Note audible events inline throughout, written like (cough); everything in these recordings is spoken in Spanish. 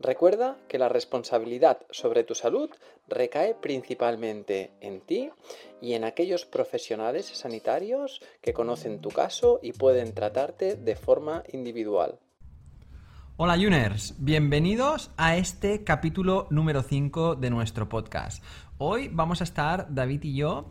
Recuerda que la responsabilidad sobre tu salud recae principalmente en ti y en aquellos profesionales sanitarios que conocen tu caso y pueden tratarte de forma individual. Hola Juners, bienvenidos a este capítulo número 5 de nuestro podcast. Hoy vamos a estar David y yo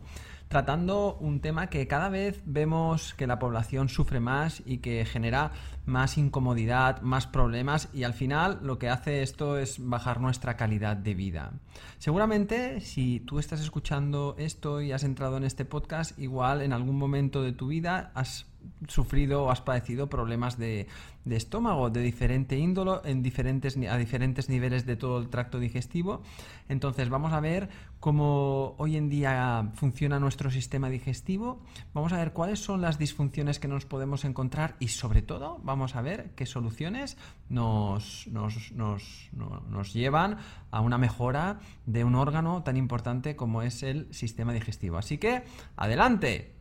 tratando un tema que cada vez vemos que la población sufre más y que genera más incomodidad, más problemas y al final lo que hace esto es bajar nuestra calidad de vida. Seguramente si tú estás escuchando esto y has entrado en este podcast, igual en algún momento de tu vida has sufrido o has padecido problemas de, estómago de diferente índolo en diferentes, a diferentes niveles de todo el tracto digestivo. Entonces vamos a ver cómo hoy en día funciona nuestro sistema digestivo, vamos a ver cuáles son las disfunciones que nos podemos encontrar y sobre todo vamos a ver qué soluciones nos, nos, nos, nos llevan a una mejora de un órgano tan importante como es el sistema digestivo. Así que, adelante.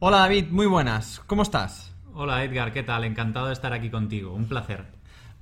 Hola David, muy buenas. ¿Cómo estás? Hola Edgar, ¿qué tal? Encantado de estar aquí contigo. Un placer.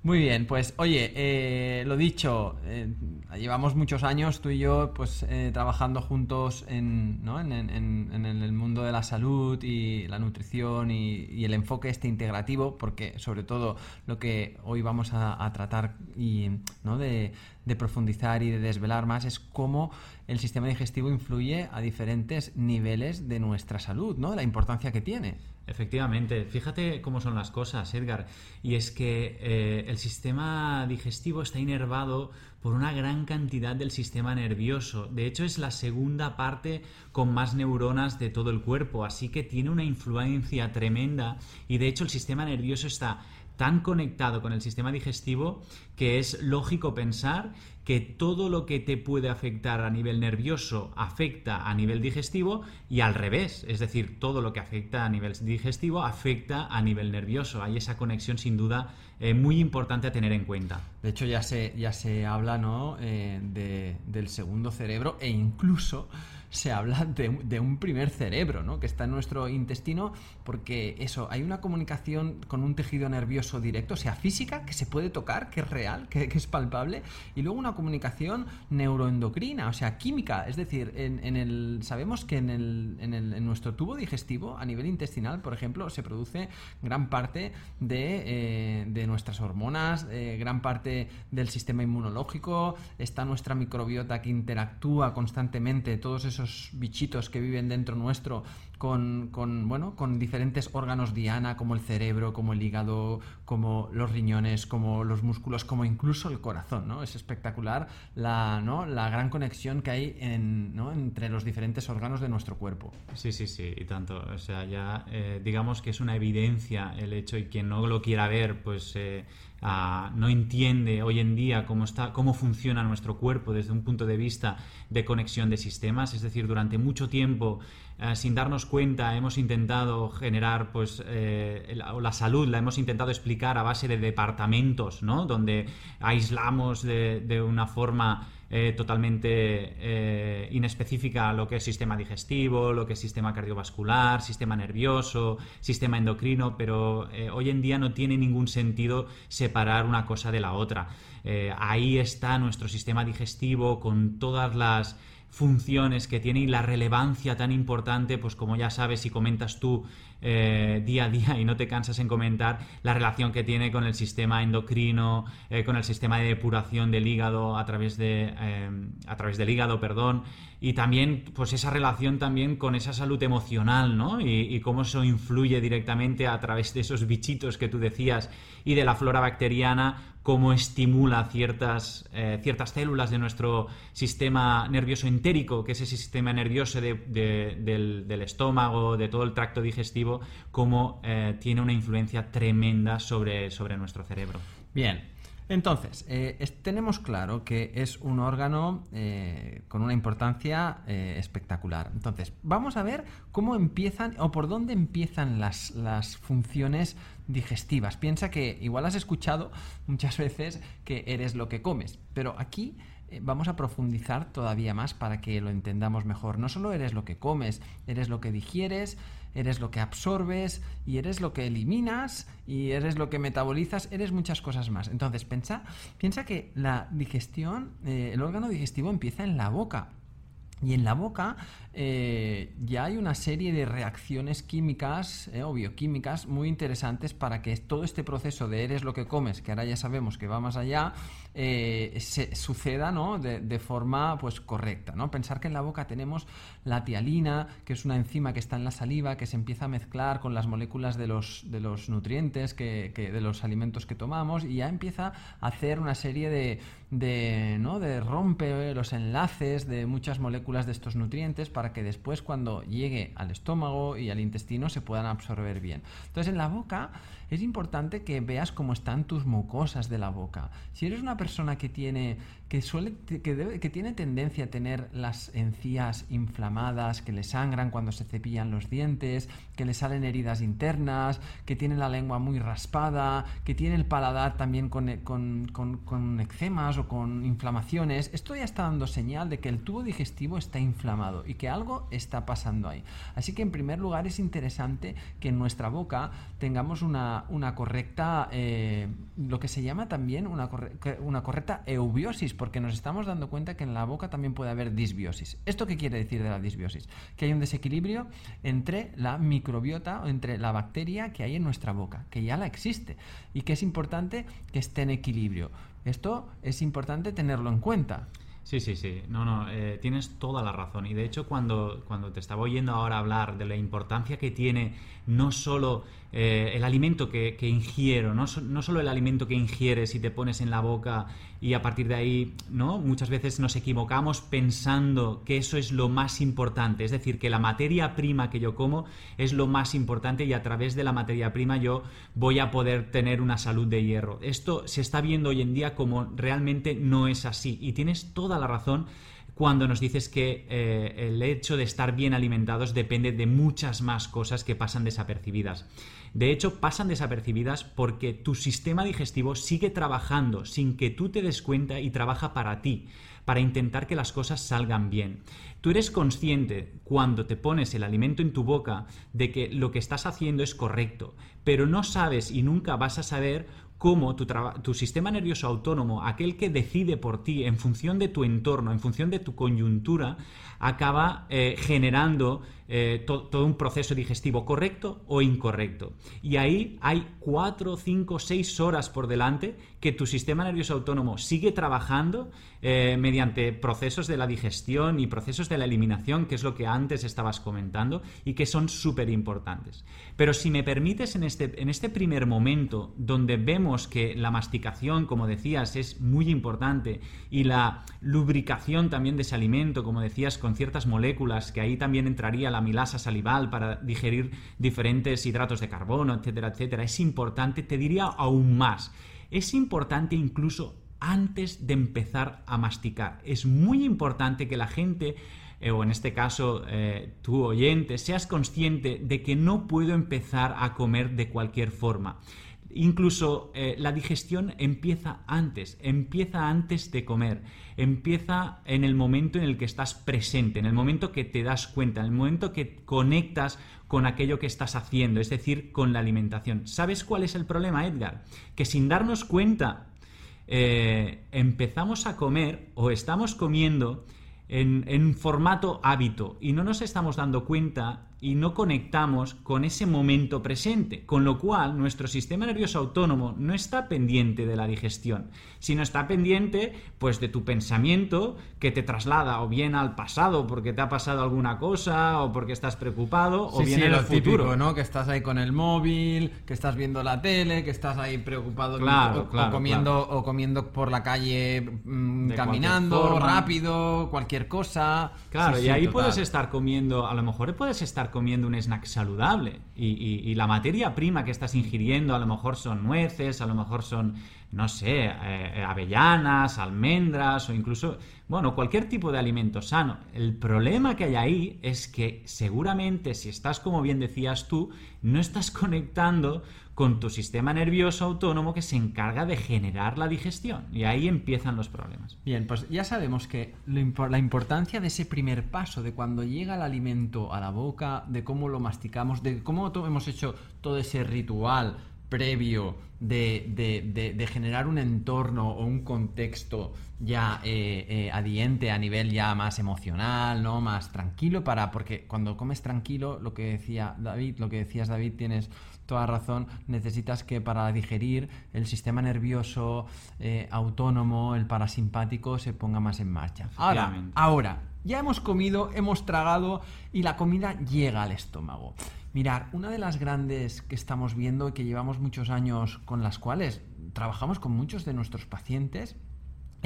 Muy bien, pues oye, eh, lo dicho, eh, llevamos muchos años tú y yo pues eh, trabajando juntos en, ¿no? en, el mundo de la salud y la nutrición y, el enfoque este integrativo, porque sobre todo lo que hoy vamos a, tratar y ¿no? de, de profundizar y de desvelar más es cómo el sistema digestivo influye a diferentes niveles de nuestra salud, ¿no? La importancia que tiene. Efectivamente, fíjate cómo son las cosas, Edgar. Y es que eh, el sistema digestivo está inervado por una gran cantidad del sistema nervioso. De hecho, es la segunda parte con más neuronas de todo el cuerpo, así que tiene una influencia tremenda. Y de hecho, el sistema nervioso está tan conectado con el sistema digestivo que es lógico pensar que todo lo que te puede afectar a nivel nervioso afecta a nivel digestivo y al revés, es decir, todo lo que afecta a nivel digestivo afecta a nivel nervioso. Hay esa conexión sin duda eh, muy importante a tener en cuenta. De hecho ya se, ya se habla ¿no? Eh, del segundo cerebro e incluso se habla de, un primer cerebro, ¿no? Que está en nuestro intestino, porque eso, hay una comunicación con un tejido nervioso directo, o sea, física, que se puede tocar, que es real, que, es palpable, y luego una comunicación neuroendocrina, o sea, química, es decir, en, el, sabemos que en, el, en, nuestro tubo digestivo, a nivel intestinal, por ejemplo, se produce gran parte de, eh, nuestras hormonas, eh, gran parte del sistema inmunológico, está nuestra microbiota que interactúa constantemente, todos esos bichitos que viven dentro nuestro con, bueno, con diferentes órganos diana, como el cerebro, como el hígado, como los riñones, como los músculos, como incluso el corazón, ¿no? Es espectacular la, ¿no? la gran conexión que hay en, entre los diferentes órganos de nuestro cuerpo. Sí, sí, sí, y tanto. O sea, ya eh, digamos que es una evidencia el hecho y quien no lo quiera ver, pues... Eh, no entiende hoy en día cómo, está, cómo funciona nuestro cuerpo desde un punto de vista de conexión de sistemas. Es decir, durante mucho tiempo, eh, sin darnos cuenta, hemos intentado generar pues, eh, la, salud, la hemos intentado explicar a base de departamentos, ¿no? donde aislamos de, una forma eh, totalmente inespecífica lo que es sistema digestivo, lo que es sistema cardiovascular, sistema nervioso, sistema endocrino, pero hoy en día no tiene ningún sentido separar una cosa de la otra. ahí está nuestro sistema digestivo con todas las funciones que tiene y la relevancia tan importante, pues como ya sabes y comentas tú eh, día a día y no te cansas en comentar la relación que tiene con el sistema endocrino, eh, con el sistema de depuración del hígado a través de eh, a través del hígado, perdón, y también pues esa relación también con esa salud emocional, ¿no? Y, cómo eso influye directamente a través de esos bichitos que tú decías y de la flora bacteriana, cómo estimula ciertas, eh, ciertas células de nuestro sistema nervioso entérico, que es ese sistema nervioso del, estómago, de todo el tracto digestivo, cómo eh, tiene una influencia tremenda sobre, sobre nuestro cerebro. Bien, entonces, eh, tenemos claro que es un órgano con una importancia espectacular. Entonces, vamos a ver cómo empiezan o por dónde empiezan las, las funciones digestivas. Piensa que igual has escuchado muchas veces que eres lo que comes, pero aquí vamos a profundizar todavía más para que lo entendamos mejor. No solo eres lo que comes, eres lo que digieres, eres lo que absorbes y eres lo que eliminas y eres lo que metabolizas, eres muchas cosas más. Entonces, piensa, piensa que la digestión, eh, el órgano digestivo empieza en la boca. Y en la boca eh, ya hay una serie de reacciones químicas eh, o bioquímicas muy interesantes para que todo este proceso de eres lo que comes, que ahora ya sabemos que va más allá, eh, se, suceda ¿no? de, forma pues, correcta. ¿no? Pensar que en la boca tenemos la tialina, que es una enzima que está en la saliva, que se empieza a mezclar con las moléculas de los, de los nutrientes, que, de los alimentos que tomamos, y ya empieza a hacer una serie de, de, ¿no? de rompe los enlaces de muchas moléculas de estos nutrientes para que después cuando llegue al estómago y al intestino se puedan absorber bien. Entonces en la boca es importante que veas cómo están tus mucosas de la boca. Si eres una persona que tiene que suele que, que tiene tendencia a tener las encías inflamadas, que le sangran cuando se cepillan los dientes, que le salen heridas internas, que tiene la lengua muy raspada, que tiene el paladar también con, con, con, con eczemas o con inflamaciones, esto ya está dando señal de que el tubo digestivo está inflamado y que algo está pasando ahí. Así que en primer lugar es interesante que en nuestra boca tengamos una una, correcta, eh, lo que se llama también una, una correcta eubiosis, porque nos estamos dando cuenta que en la boca también puede haber disbiosis. ¿Esto qué quiere decir de la disbiosis? Que hay un desequilibrio entre la microbiota o entre la bacteria que hay en nuestra boca, que ya la existe y que es importante que esté en equilibrio. Esto es importante tenerlo en cuenta. Sí, sí, sí. No, no, eh, tienes toda la razón. Y de hecho, cuando, cuando te estaba oyendo ahora hablar de la importancia que tiene no solo eh, el alimento que, ingiero, ¿no? no solo el alimento que ingieres y te pones en la boca y a partir de ahí, ¿no? Muchas veces nos equivocamos pensando que eso es lo más importante, es decir, que la materia prima que yo como es lo más importante y a través de la materia prima yo voy a poder tener una salud de hierro. Esto se está viendo hoy en día como realmente no es así y tienes toda la razón cuando nos dices que eh, el hecho de estar bien alimentados depende de muchas más cosas que pasan desapercibidas. De hecho, pasan desapercibidas porque tu sistema digestivo sigue trabajando sin que tú te des cuenta y trabaja para ti, para intentar que las cosas salgan bien. Tú eres consciente cuando te pones el alimento en tu boca de que lo que estás haciendo es correcto, pero no sabes y nunca vas a saber cómo tu, sistema nervioso autónomo, aquel que decide por ti en función de tu entorno, en función de tu coyuntura, acaba eh, generando eh, todo un proceso digestivo correcto o incorrecto. Y ahí hay 4, 5, 6 horas por delante que tu sistema nervioso autónomo sigue trabajando eh, mediante procesos de la digestión y procesos de la eliminación, que es lo que antes estabas comentando y que son súper importantes. Pero si me permites, en este, en este primer momento donde vemos que la masticación, como decías, es muy importante y la lubricación también de ese alimento, como decías, con ciertas moléculas, que ahí también entraría la milasa salival para digerir diferentes hidratos de carbono, etcétera, etcétera, es importante, te diría aún más, es importante incluso antes de empezar a masticar. Es muy importante que la gente eh, o en este caso eh, tu oyente, seas consciente de que no puedo empezar a comer de cualquier forma. Incluso eh, la digestión empieza antes, empieza antes de comer, empieza en el momento en el que estás presente, en el momento que te das cuenta, en el momento que conectas con aquello que estás haciendo, es decir, con la alimentación. ¿Sabes cuál es el problema, Edgar? Que sin darnos cuenta eh, empezamos a comer o estamos comiendo en, en formato hábito y no nos estamos dando cuenta y no conectamos con ese momento presente, con lo cual nuestro sistema nervioso autónomo no está pendiente de la digestión, sino está pendiente pues de tu pensamiento que te traslada o bien al pasado porque te ha pasado alguna cosa o porque estás preocupado o bien en el futuro, ¿no? Que estás ahí con el móvil, que estás viendo la tele, que estás ahí preocupado claro, o, comiendo o comiendo por la calle mm, caminando rápido, cualquier cosa. Claro, y ahí puedes estar comiendo, a lo mejor puedes estar comiendo un snack saludable y, la materia prima que estás ingiriendo a lo mejor son nueces, a lo mejor son, no sé, eh, avellanas, almendras o incluso, bueno, cualquier tipo de alimento sano. El problema que hay ahí es que seguramente si estás, como bien decías tú, no estás (laughs) conectando con tu sistema nervioso autónomo que se encarga de generar la digestión. Y ahí empiezan los problemas. Bien, pues ya sabemos que la importancia de ese primer paso, de cuando llega el alimento a la boca, de cómo lo masticamos, de cómo hemos hecho todo ese ritual previo de, generar un entorno o un contexto ya eh, eh, adiente a nivel ya más emocional, ¿no? Más tranquilo para. Porque cuando comes tranquilo, lo que decía David, lo que decías David, tienes toda razón, necesitas que para digerir el sistema nervioso eh, autónomo, el parasimpático, se ponga más en marcha. Ahora, ahora, ya hemos comido, hemos tragado y la comida llega al estómago. Mirar, una de las grandes que estamos viendo y que llevamos muchos años con las cuales trabajamos con muchos de nuestros pacientes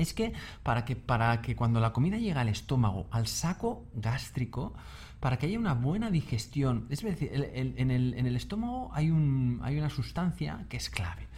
es que para que, para que cuando la comida llega al estómago, al saco gástrico, para que haya una buena digestión. Es decir, en, el, estómago hay, un, hay una sustancia que es clave.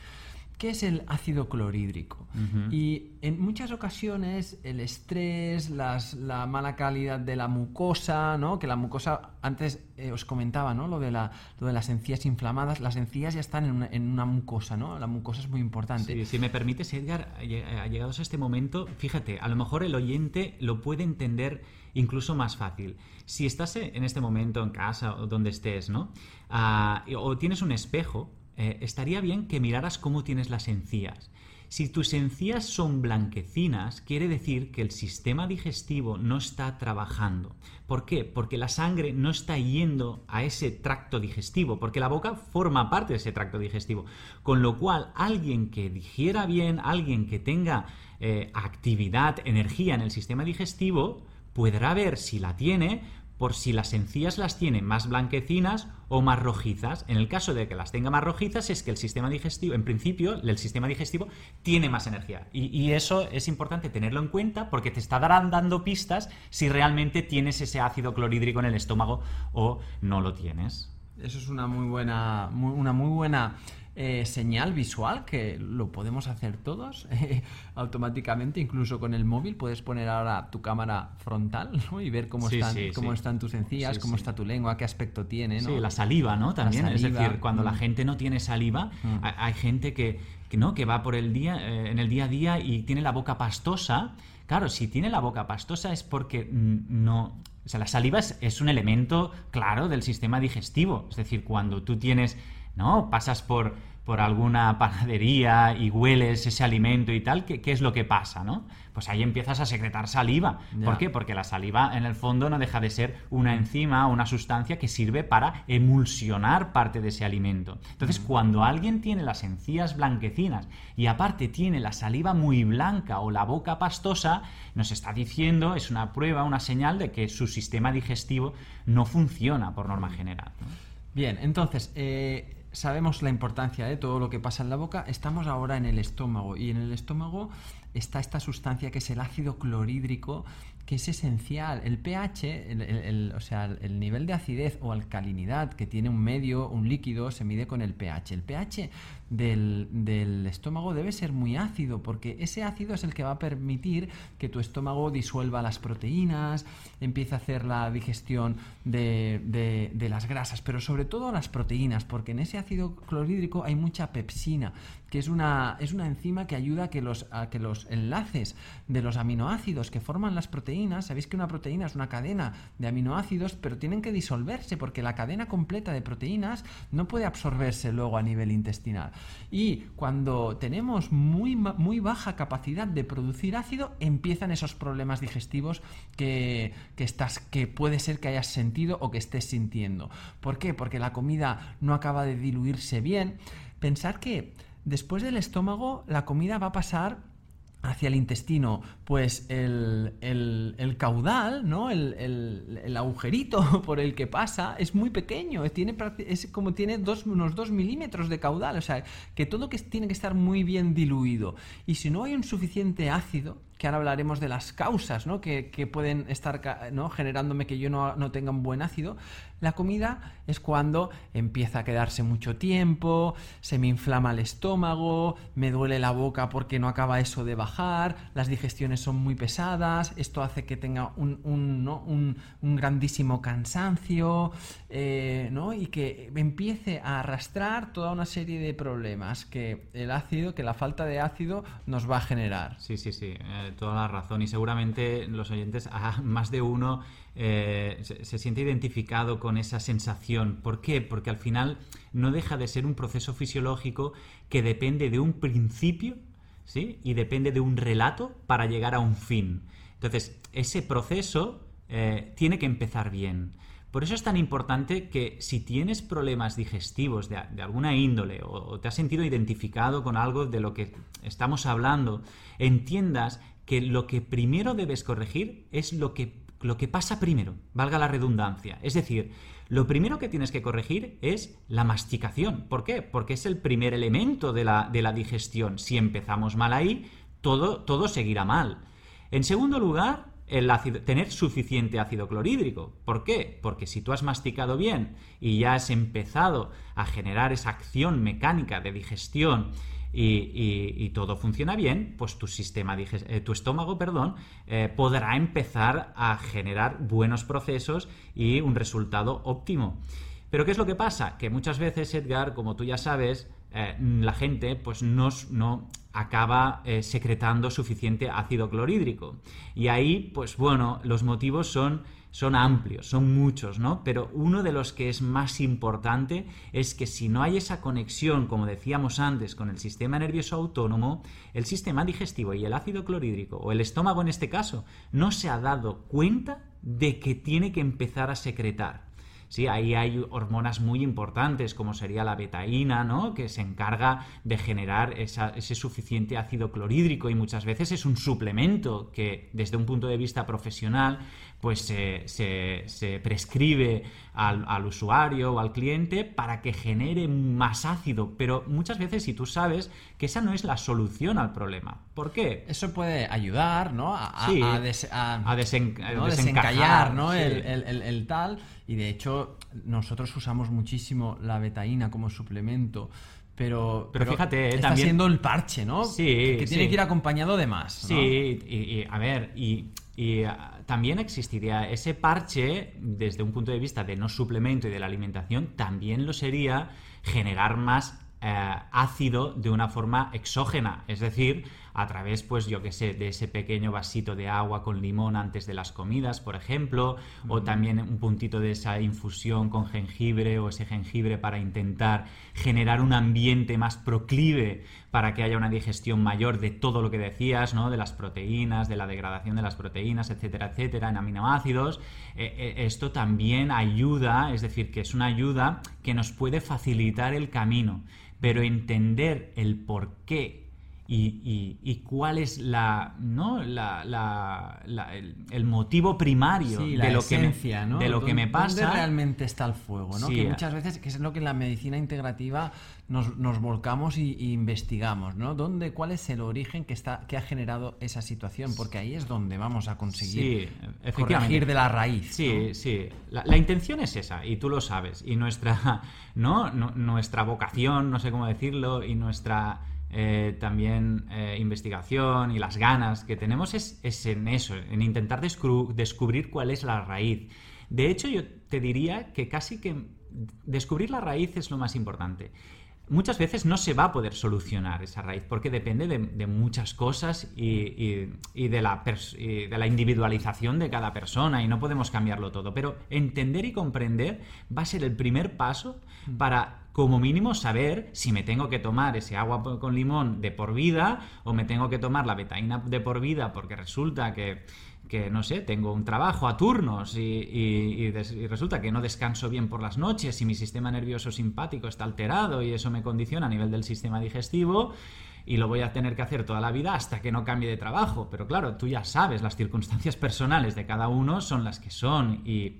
¿Qué es el ácido clorhídrico? Y en muchas ocasiones el estrés, la mala calidad de la mucosa, ¿no? que la mucosa, antes eh, os comentaba ¿no? lo, de la, lo de las encías inflamadas, las encías ya están en una, en una mucosa, ¿no? la mucosa es muy importante. si me permites, Edgar, llegados a este momento, fíjate, a lo mejor el oyente lo puede entender incluso más fácil. Si estás en este momento en casa o donde estés, ¿no? Ah, o tienes un espejo, eh, estaría bien que miraras cómo tienes las encías. Si tus encías son blanquecinas, quiere decir que el sistema digestivo no está trabajando. ¿Por qué? Porque la sangre no está yendo a ese tracto digestivo, porque la boca forma parte de ese tracto digestivo. Con lo cual, alguien que digiera bien, alguien que tenga eh, actividad, energía en el sistema digestivo, podrá ver si la tiene por si las encías las tiene más blanquecinas o más rojizas. En el caso de que las tenga más rojizas es que el sistema digestivo, en principio, el sistema digestivo tiene más energía. Y, eso es importante tenerlo en cuenta porque te estarán dando pistas si realmente tienes ese ácido clorhídrico en el estómago o no lo tienes. Eso es una muy buena, una muy buena eh, señal visual que lo podemos hacer todos (laughs) eh, automáticamente, incluso con el móvil. Puedes poner ahora tu cámara frontal y ver cómo, están, cómo están tus encías, cómo está tu lengua, qué aspecto tiene. ¿no? la saliva, ¿no? También, es decir, cuando la mm. gente no tiene saliva, mm. hay, gente que, ¿no? que va por el día, eh, en el día a día y tiene la boca pastosa. Claro, si tiene la boca pastosa es porque no, o sea, la saliva es, es, un elemento claro del sistema digestivo. Es decir, cuando tú tienes ¿no? Pasas por, por alguna panadería y hueles ese alimento y tal, ¿qué, es lo que pasa, no? Pues ahí empiezas a secretar saliva. ¿Por qué? Porque la saliva en el fondo no deja de ser una enzima, una sustancia que sirve para emulsionar parte de ese alimento. Entonces, cuando alguien tiene las encías blanquecinas y aparte tiene la saliva muy blanca o la boca pastosa, nos está diciendo, es una prueba, una señal de que su sistema digestivo no funciona por norma general. Bien, entonces, eh, sabemos la importancia de todo lo que pasa en la boca, estamos ahora en el estómago y en el estómago está esta sustancia que es el ácido clorhídrico que es esencial. El pH, o sea, el nivel de acidez o alcalinidad que tiene un medio, un líquido, se mide con el pH. El pH del, estómago debe ser muy ácido, porque ese ácido es el que va a permitir que tu estómago disuelva las proteínas, empiece a hacer la digestión de, las grasas, pero sobre todo las proteínas, porque en ese ácido clorhídrico hay mucha pepsina, que es una, es una enzima que ayuda a que los, a que los enlaces de los aminoácidos que forman las proteínas. Sabéis que una proteína es una cadena de aminoácidos, pero tienen que disolverse porque la cadena completa de proteínas no puede absorberse luego a nivel intestinal. Y cuando tenemos muy, muy baja capacidad de producir ácido, empiezan esos problemas digestivos que, que, estás, que puede ser que hayas sentido o que estés sintiendo. ¿Por qué? Porque la comida no acaba de diluirse bien. Pensar que después del estómago la comida va a pasar hacia el intestino, pues el, caudal, ¿no? El, agujerito (laughs) por el que pasa es muy pequeño, tiene, es como tiene dos, unos 2 milímetros de caudal, o sea, que todo que tiene que estar muy bien diluido. Y si no hay un suficiente ácido, que ahora hablaremos de las causas ¿no? que, pueden estar ¿no? generándome que yo no, no, tenga un buen ácido, la comida es cuando empieza a quedarse mucho tiempo, se me inflama el estómago, me duele la boca porque no acaba eso de bajar, las digestiones son muy pesadas, esto hace que tenga un, un, un, grandísimo cansancio eh, ¿no? y que empiece a arrastrar toda una serie de problemas que el ácido, que la falta de ácido nos va a generar. Sí, sí, sí. Eh, toda la razón y seguramente los oyentes, más de uno, eh, se, siente identificado con esa sensación. ¿Por qué? Porque al final no deja de ser un proceso fisiológico que depende de un principio ¿sí? y depende de un relato para llegar a un fin. Entonces, ese proceso tiene que empezar bien. Por eso es tan importante que si tienes problemas digestivos de, alguna índole o, te has sentido identificado con algo de lo que estamos hablando, entiendas que lo que primero debes corregir es lo que, lo que pasa primero, valga la redundancia. Es decir, lo primero que tienes que corregir es la masticación. ¿Por qué? Porque es el primer elemento de la, de la digestión. Si empezamos mal ahí, todo, todo seguirá mal. En segundo lugar, tener suficiente ácido clorhídrico. ¿Por qué? Porque si tú has masticado bien y ya has empezado a generar esa acción mecánica de digestión y, todo funciona bien, pues tu sistema, eh, tu estómago, perdón, eh, podrá empezar a generar buenos procesos y un resultado óptimo. Pero ¿qué es lo que pasa? Que muchas veces, Edgar, como tú ya sabes, eh, la gente pues no, no acaba secretando suficiente ácido clorhídrico. Y ahí, pues bueno, los motivos son son amplios, son muchos, ¿no? Pero uno de los que es más importante es que si no hay esa conexión, como decíamos antes, con el sistema nervioso autónomo, el sistema digestivo y el ácido clorhídrico, o el estómago en este caso, no se ha dado cuenta de que tiene que empezar a secretar. Sí, ahí hay hormonas muy importantes, como sería la betaína, ¿no? Que se encarga de generar ese suficiente ácido clorhídrico y muchas veces es un suplemento que, desde un punto de vista profesional, pues se, prescribe al, usuario o al cliente para que genere más ácido. Pero muchas veces, si tú sabes que esa no es la solución al problema. ¿Por qué? Eso puede ayudar, ¿no? A, desencallar, ¿no? El, tal. Y de hecho, nosotros usamos muchísimo la betaína como suplemento. Pero, pero, fíjate, está también... siendo el parche, ¿no? Sí. Que tiene que ir acompañado de más. Sí, y, a ver, y y ah, también existiría ese parche, desde un punto de vista de no suplemento y de la alimentación, también lo sería generar más eh, ácido de una forma exógena, es decir, a través, pues yo que sé, de ese pequeño vasito de agua con limón antes de las comidas, por ejemplo, o también un puntito de esa infusión con jengibre o ese jengibre para intentar generar un ambiente más proclive para que haya una digestión mayor de todo lo que decías, ¿no? De las proteínas, de la degradación de las proteínas, etcétera, etcétera, en aminoácidos. Eh, eh, esto también ayuda, es decir, que es una ayuda que nos puede facilitar el camino pero entender el por qué y, cuál es la, ¿no? La, el, motivo primario de, lo que me, de lo que me pasa. ¿Dónde realmente está el fuego? ¿no? que muchas veces, que es lo que en la medicina integrativa nos, nos volcamos y, investigamos, ¿no? ¿Dónde, ¿Cuál es el origen que, está, que ha generado esa situación? Porque ahí es donde vamos a conseguir corregir de la raíz. Sí, sí. La, intención es esa, y tú lo sabes. Y nuestra, (laughs) ¿no? nuestra vocación, no sé cómo decirlo, y nuestra eh, también eh, investigación y las ganas que tenemos es, en eso, en intentar descubrir cuál es la raíz. De hecho, yo te diría que casi que descubrir la raíz es lo más importante. Muchas veces no se va a poder solucionar esa raíz porque depende de, muchas cosas y, de la de la individualización de cada persona y no podemos cambiarlo todo. Pero entender y comprender va a ser el primer paso mm. para como mínimo saber si me tengo que tomar ese agua con limón de por vida o me tengo que tomar la betaína de por vida porque resulta que que no sé, tengo un trabajo a turnos y, resulta que no descanso bien por las noches y mi sistema nervioso simpático está alterado y eso me condiciona a nivel del sistema digestivo y lo voy a tener que hacer toda la vida hasta que no cambie de trabajo. Pero claro, tú ya sabes, las circunstancias personales de cada uno son las que son y,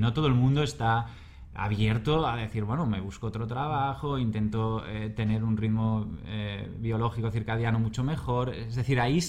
no todo el mundo está abierto a decir, bueno, me busco otro trabajo, intento eh, tener un ritmo eh, biológico circadiano mucho mejor. Es decir, ahí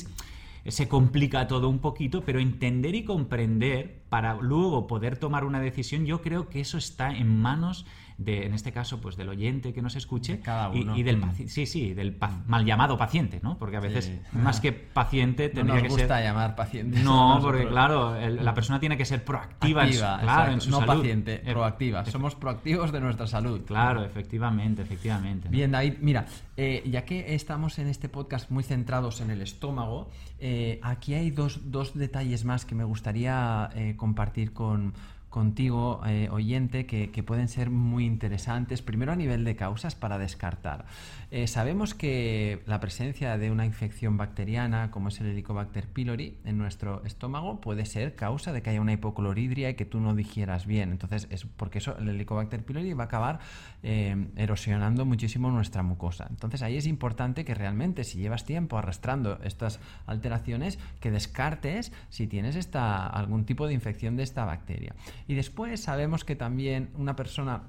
se complica todo un poquito, pero entender y comprender para luego poder tomar una decisión, yo creo que eso está en manos de, en este caso, pues del oyente que nos escuche Y, del mm. sí, sí, del mal llamado paciente, ¿no? Porque a veces (laughs) más que paciente tendría no nos que gusta llamar paciente. No, porque claro, la persona tiene que ser proactiva, en su, claro, en su no salud. paciente, proactiva. Somos proactivos de nuestra salud. Claro, efectivamente, efectivamente. Bien, David, mira, eh, ya que estamos en este podcast muy centrados en el estómago, eh, aquí hay dos, dos, detalles más que me gustaría eh, compartir con contigo, eh, oyente, que, pueden ser muy interesantes. Primero a nivel de causas para descartar. Eh, sabemos que la presencia de una infección bacteriana, como es el Helicobacter pylori, en nuestro estómago puede ser causa de que haya una hipocloridria y que tú no digieras bien. Entonces, es porque eso, el Helicobacter pylori va a acabar eh, erosionando muchísimo nuestra mucosa. Entonces, ahí es importante que realmente, si llevas tiempo arrastrando estas alteraciones, que descartes si tienes esta, algún tipo de infección de esta bacteria. Y después sabemos que también una persona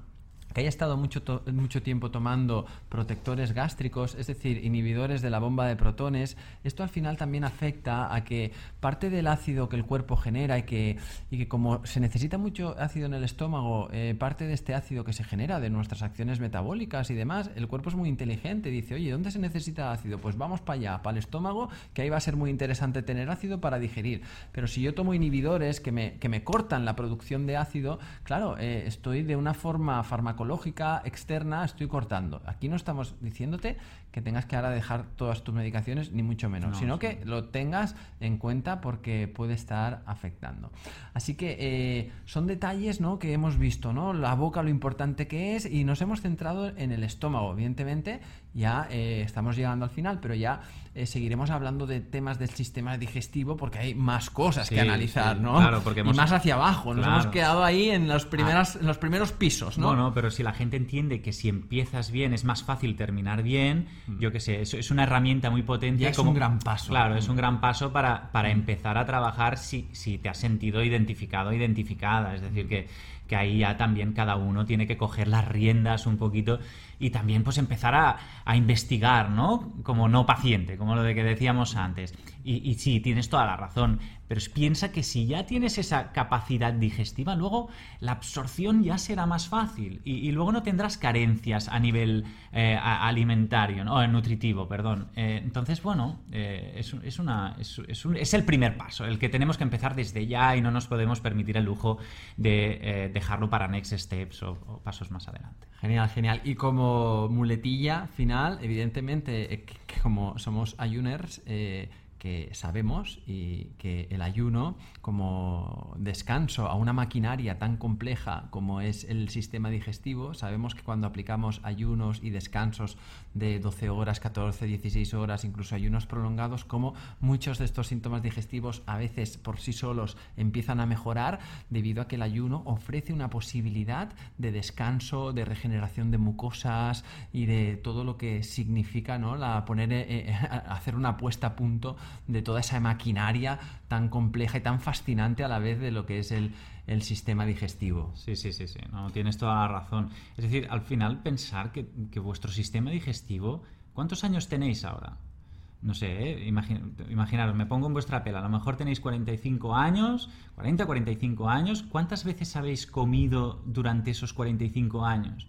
que haya estado mucho, mucho tiempo tomando protectores gástricos, es decir, inhibidores de la bomba de protones, esto al final también afecta a que parte del ácido que el cuerpo genera y que, y que como se necesita mucho ácido en el estómago, eh, parte de este ácido que se genera de nuestras acciones metabólicas y demás, el cuerpo es muy inteligente, dice, oye, ¿dónde se necesita ácido? Pues vamos para allá, para el estómago, que ahí va a ser muy interesante tener ácido para digerir. Pero si yo tomo inhibidores que me, que me cortan la producción de ácido, claro, eh, estoy de una forma farmacológica externa estoy cortando. Aquí no estamos diciéndote que tengas que ahora dejar todas tus medicaciones, ni mucho menos, sino que lo tengas en cuenta porque puede estar afectando. Así que eh, son detalles ¿no? que hemos visto, ¿no? La boca, lo importante que es, y nos hemos centrado en el estómago. Evidentemente, ya eh, estamos llegando al final, pero ya eh, seguiremos hablando de temas del sistema digestivo porque hay más cosas que analizar, ¿no? Claro, porque Y más hacia abajo. Nos hemos quedado ahí en los, primeras, en los primeros pisos, ¿no? Bueno, pero si la gente entiende que si empiezas bien es más fácil terminar bien. Yo qué sé, es, es, una herramienta muy potente. es un gran paso. Claro, es un gran paso para, para empezar a trabajar si, si te has sentido identificado, identificada. Es decir, que que ahí ya también cada uno tiene que coger las riendas un poquito y también pues empezar a, a investigar, ¿no? Como no paciente, como lo de que decíamos antes. Y, sí, tienes toda la razón, pero piensa que si ya tienes esa capacidad digestiva, luego la absorción ya será más fácil y, luego no tendrás carencias a nivel eh, alimentario, ¿no? nutritivo, perdón. Eh, entonces, bueno, eh, es, es, una, es, es, el primer paso, el que tenemos que empezar desde ya y no nos podemos permitir el lujo de dejarlo para next steps o, pasos más adelante. Genial, genial. Y como muletilla final, evidentemente, que como somos ayuners, eh, que sabemos y que el ayuno como descanso a una maquinaria tan compleja como es el sistema digestivo, sabemos que cuando aplicamos ayunos y descansos de 12 horas, 14, 16 horas, incluso ayunos prolongados, como muchos de estos síntomas digestivos a veces por sí solos empiezan a mejorar debido a que el ayuno ofrece una posibilidad de descanso, de regeneración de mucosas y de todo lo que significa ¿no? la poner eh, eh, (laughs) hacer una puesta a punto de toda esa maquinaria tan compleja y tan fascinante a la vez de lo que es el, sistema digestivo. Sí, sí, sí, sí, no, tienes toda la razón. Es decir, al final pensar que, vuestro sistema digestivo, ¿cuántos años tenéis ahora? No sé, ¿eh? imaginaros, me pongo en vuestra pela, a lo mejor tenéis 45 años, 40, 45 años, ¿cuántas veces habéis comido durante esos 45 años?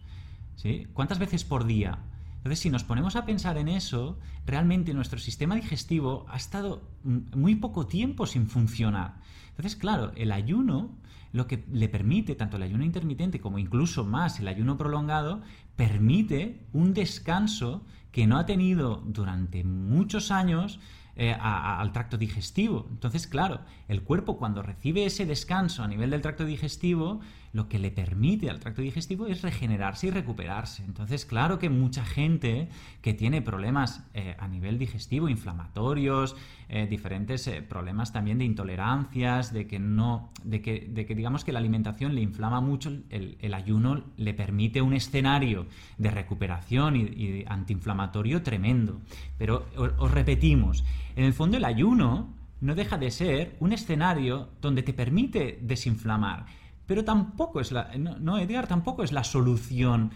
¿Sí? ¿Cuántas veces por día? Entonces, si nos ponemos a pensar en eso, realmente nuestro sistema digestivo ha estado muy poco tiempo sin funcionar. Entonces, claro, el ayuno lo que le permite, tanto el ayuno intermitente como incluso más el ayuno prolongado, permite un descanso que no ha tenido durante muchos años eh, al tracto digestivo. Entonces, claro, el cuerpo cuando recibe ese descanso a nivel del tracto digestivo, lo que le permite al tracto digestivo es regenerarse y recuperarse. Entonces, claro que mucha gente que tiene problemas eh, a nivel digestivo, inflamatorios, eh, diferentes eh, problemas también de intolerancias, de que no, de que, de que, digamos que la alimentación le inflama mucho, el, ayuno le permite un escenario de recuperación y, antiinflamatorio tremendo. Pero os repetimos, en el fondo el ayuno no deja de ser un escenario donde te permite desinflamar pero tampoco es la. No, Edgar, tampoco es la solución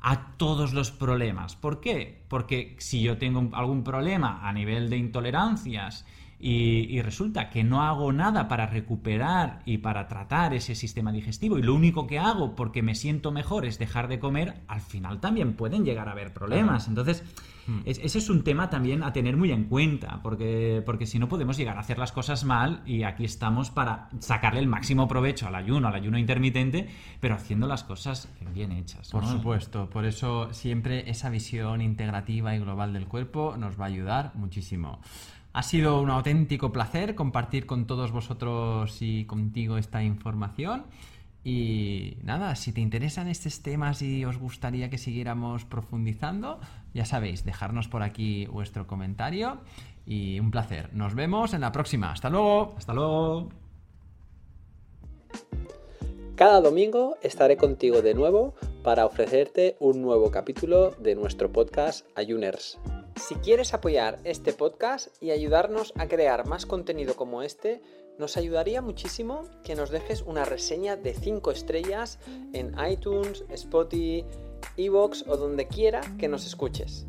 a todos los problemas. ¿Por qué? Porque si yo tengo algún problema a nivel de intolerancias y, resulta que no hago nada para recuperar y para tratar ese sistema digestivo y lo único que hago porque me siento mejor es dejar de comer, al final también pueden llegar a haber problemas. Entonces, hmm. ese es un tema también a tener muy en cuenta, porque, porque si no podemos llegar a hacer las cosas mal y aquí estamos para sacarle el máximo provecho al ayuno, al ayuno intermitente, pero haciendo las cosas bien hechas. Por supuesto, por eso siempre esa visión integrativa y global del cuerpo nos va a ayudar muchísimo. Ha sido un auténtico placer compartir con todos vosotros y contigo esta información. Y nada, si te interesan estos temas y os gustaría que siguiéramos profundizando, ya sabéis, dejarnos por aquí vuestro comentario. Y un placer. Nos vemos en la próxima. Hasta luego. Hasta luego. Cada domingo estaré contigo de nuevo para ofrecerte un nuevo capítulo de nuestro podcast Ayuners. Si quieres apoyar este podcast y ayudarnos a crear más contenido como este, nos ayudaría muchísimo que nos dejes una reseña de 5 estrellas en iTunes, Spotify, Evox o donde quiera que nos escuches.